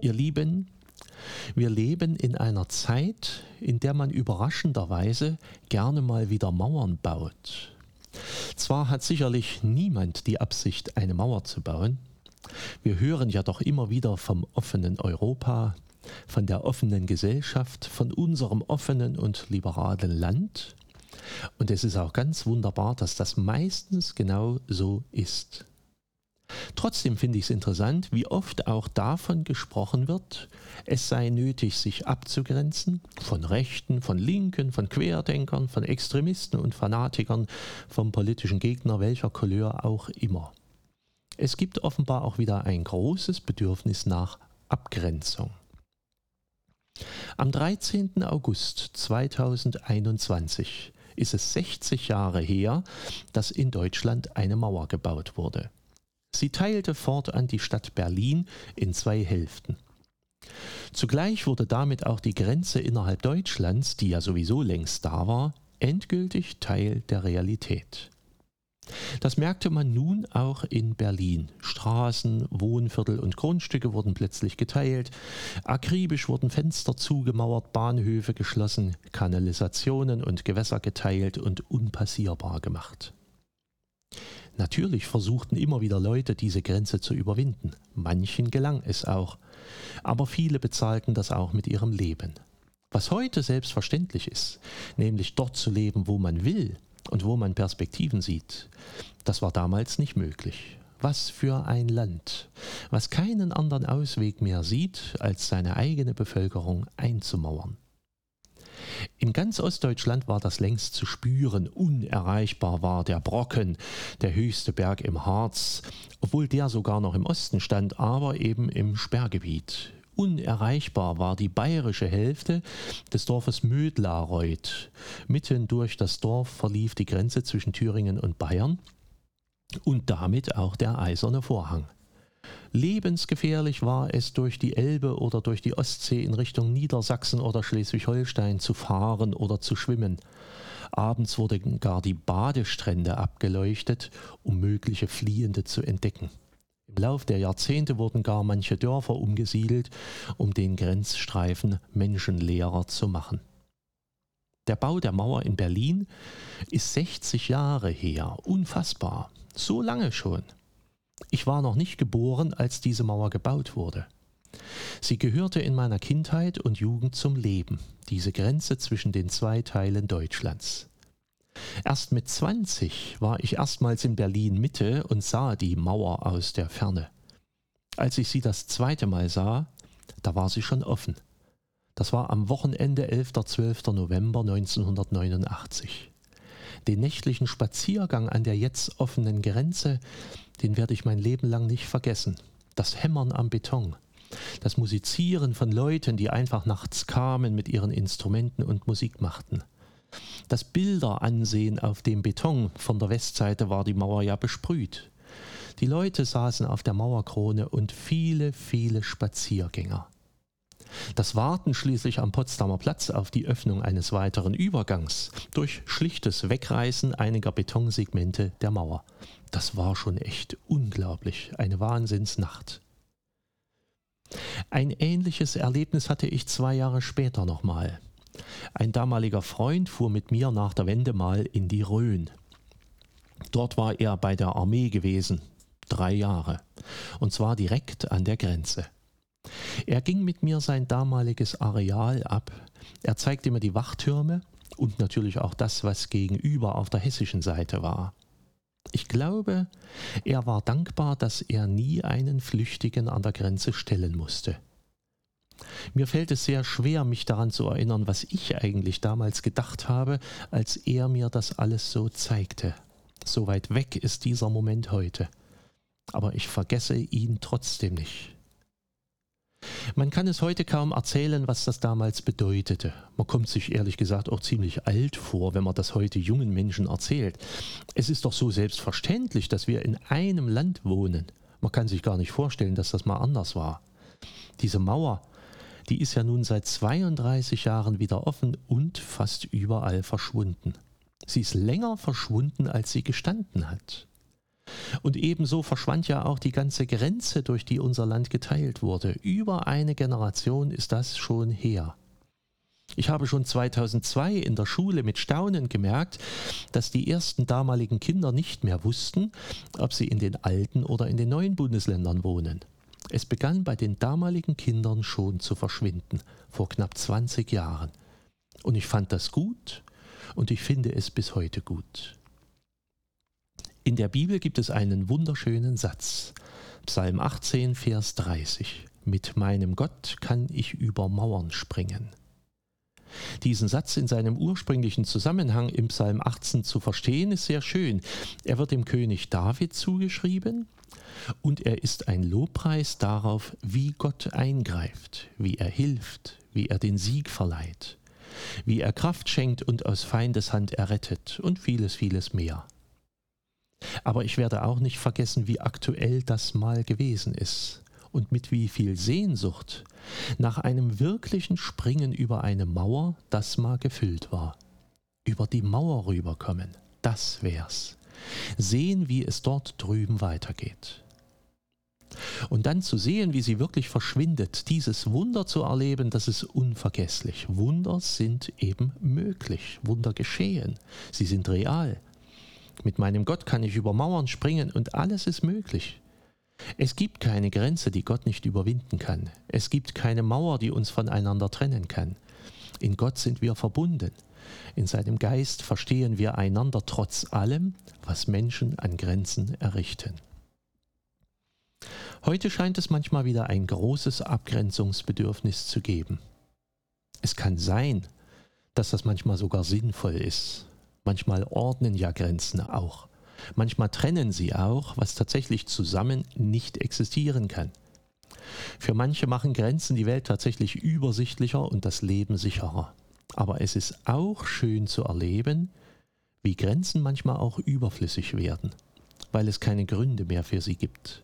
Ihr Lieben, wir leben in einer Zeit, in der man überraschenderweise gerne mal wieder Mauern baut. Zwar hat sicherlich niemand die Absicht, eine Mauer zu bauen. Wir hören ja doch immer wieder vom offenen Europa, von der offenen Gesellschaft, von unserem offenen und liberalen Land. Und es ist auch ganz wunderbar, dass das meistens genau so ist. Trotzdem finde ich es interessant, wie oft auch davon gesprochen wird, es sei nötig, sich abzugrenzen von Rechten, von Linken, von Querdenkern, von Extremisten und Fanatikern, vom politischen Gegner welcher Couleur auch immer. Es gibt offenbar auch wieder ein großes Bedürfnis nach Abgrenzung. Am 13. August 2021 ist es 60 Jahre her, dass in Deutschland eine Mauer gebaut wurde. Sie teilte fortan die Stadt Berlin in zwei Hälften. Zugleich wurde damit auch die Grenze innerhalb Deutschlands, die ja sowieso längst da war, endgültig Teil der Realität. Das merkte man nun auch in Berlin. Straßen, Wohnviertel und Grundstücke wurden plötzlich geteilt, akribisch wurden Fenster zugemauert, Bahnhöfe geschlossen, Kanalisationen und Gewässer geteilt und unpassierbar gemacht. Natürlich versuchten immer wieder Leute, diese Grenze zu überwinden. Manchen gelang es auch. Aber viele bezahlten das auch mit ihrem Leben. Was heute selbstverständlich ist, nämlich dort zu leben, wo man will und wo man Perspektiven sieht, das war damals nicht möglich. Was für ein Land, was keinen anderen Ausweg mehr sieht, als seine eigene Bevölkerung einzumauern. In ganz Ostdeutschland war das längst zu spüren. Unerreichbar war der Brocken, der höchste Berg im Harz, obwohl der sogar noch im Osten stand, aber eben im Sperrgebiet. Unerreichbar war die bayerische Hälfte des Dorfes Mödlareuth. Mitten durch das Dorf verlief die Grenze zwischen Thüringen und Bayern und damit auch der eiserne Vorhang. Lebensgefährlich war es, durch die Elbe oder durch die Ostsee in Richtung Niedersachsen oder Schleswig-Holstein zu fahren oder zu schwimmen. Abends wurden gar die Badestrände abgeleuchtet, um mögliche Fliehende zu entdecken. Im Lauf der Jahrzehnte wurden gar manche Dörfer umgesiedelt, um den Grenzstreifen menschenleerer zu machen. Der Bau der Mauer in Berlin ist 60 Jahre her, unfassbar, so lange schon. Ich war noch nicht geboren, als diese Mauer gebaut wurde. Sie gehörte in meiner Kindheit und Jugend zum Leben, diese Grenze zwischen den zwei Teilen Deutschlands. Erst mit 20 war ich erstmals in Berlin Mitte und sah die Mauer aus der Ferne. Als ich sie das zweite Mal sah, da war sie schon offen. Das war am Wochenende 11. 12. November 1989. Den nächtlichen Spaziergang an der jetzt offenen Grenze den werde ich mein Leben lang nicht vergessen. Das Hämmern am Beton, das Musizieren von Leuten, die einfach nachts kamen mit ihren Instrumenten und Musik machten. Das Bilderansehen auf dem Beton von der Westseite war die Mauer ja besprüht. Die Leute saßen auf der Mauerkrone und viele, viele Spaziergänger. Das Warten schließlich am Potsdamer Platz auf die Öffnung eines weiteren Übergangs durch schlichtes Wegreißen einiger Betonsegmente der Mauer. Das war schon echt unglaublich, eine Wahnsinnsnacht. Ein ähnliches Erlebnis hatte ich zwei Jahre später nochmal. Ein damaliger Freund fuhr mit mir nach der Wende mal in die Rhön. Dort war er bei der Armee gewesen, drei Jahre, und zwar direkt an der Grenze. Er ging mit mir sein damaliges Areal ab. Er zeigte mir die Wachtürme und natürlich auch das, was gegenüber auf der hessischen Seite war. Ich glaube, er war dankbar, dass er nie einen Flüchtigen an der Grenze stellen musste. Mir fällt es sehr schwer, mich daran zu erinnern, was ich eigentlich damals gedacht habe, als er mir das alles so zeigte. So weit weg ist dieser Moment heute. Aber ich vergesse ihn trotzdem nicht. Man kann es heute kaum erzählen, was das damals bedeutete. Man kommt sich ehrlich gesagt auch ziemlich alt vor, wenn man das heute jungen Menschen erzählt. Es ist doch so selbstverständlich, dass wir in einem Land wohnen. Man kann sich gar nicht vorstellen, dass das mal anders war. Diese Mauer, die ist ja nun seit 32 Jahren wieder offen und fast überall verschwunden. Sie ist länger verschwunden, als sie gestanden hat. Und ebenso verschwand ja auch die ganze Grenze, durch die unser Land geteilt wurde. Über eine Generation ist das schon her. Ich habe schon 2002 in der Schule mit Staunen gemerkt, dass die ersten damaligen Kinder nicht mehr wussten, ob sie in den alten oder in den neuen Bundesländern wohnen. Es begann bei den damaligen Kindern schon zu verschwinden, vor knapp 20 Jahren. Und ich fand das gut und ich finde es bis heute gut. In der Bibel gibt es einen wunderschönen Satz. Psalm 18, Vers 30. Mit meinem Gott kann ich über Mauern springen. Diesen Satz in seinem ursprünglichen Zusammenhang im Psalm 18 zu verstehen, ist sehr schön. Er wird dem König David zugeschrieben und er ist ein Lobpreis darauf, wie Gott eingreift, wie er hilft, wie er den Sieg verleiht, wie er Kraft schenkt und aus Feindes Hand errettet und vieles, vieles mehr. Aber ich werde auch nicht vergessen, wie aktuell das mal gewesen ist und mit wie viel Sehnsucht nach einem wirklichen Springen über eine Mauer das mal gefüllt war. Über die Mauer rüberkommen, das wär's. Sehen, wie es dort drüben weitergeht. Und dann zu sehen, wie sie wirklich verschwindet, dieses Wunder zu erleben, das ist unvergesslich. Wunder sind eben möglich, Wunder geschehen, sie sind real. Mit meinem Gott kann ich über Mauern springen und alles ist möglich. Es gibt keine Grenze, die Gott nicht überwinden kann. Es gibt keine Mauer, die uns voneinander trennen kann. In Gott sind wir verbunden. In seinem Geist verstehen wir einander trotz allem, was Menschen an Grenzen errichten. Heute scheint es manchmal wieder ein großes Abgrenzungsbedürfnis zu geben. Es kann sein, dass das manchmal sogar sinnvoll ist. Manchmal ordnen ja Grenzen auch. Manchmal trennen sie auch, was tatsächlich zusammen nicht existieren kann. Für manche machen Grenzen die Welt tatsächlich übersichtlicher und das Leben sicherer. Aber es ist auch schön zu erleben, wie Grenzen manchmal auch überflüssig werden, weil es keine Gründe mehr für sie gibt.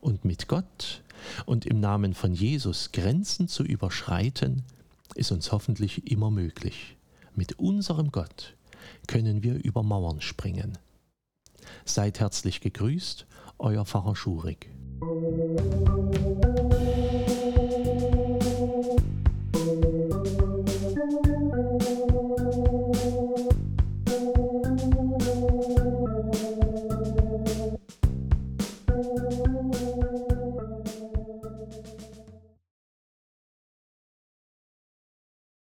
Und mit Gott und im Namen von Jesus Grenzen zu überschreiten, ist uns hoffentlich immer möglich. Mit unserem Gott können wir über Mauern springen. Seid herzlich gegrüßt, euer Pfarrer Schurig.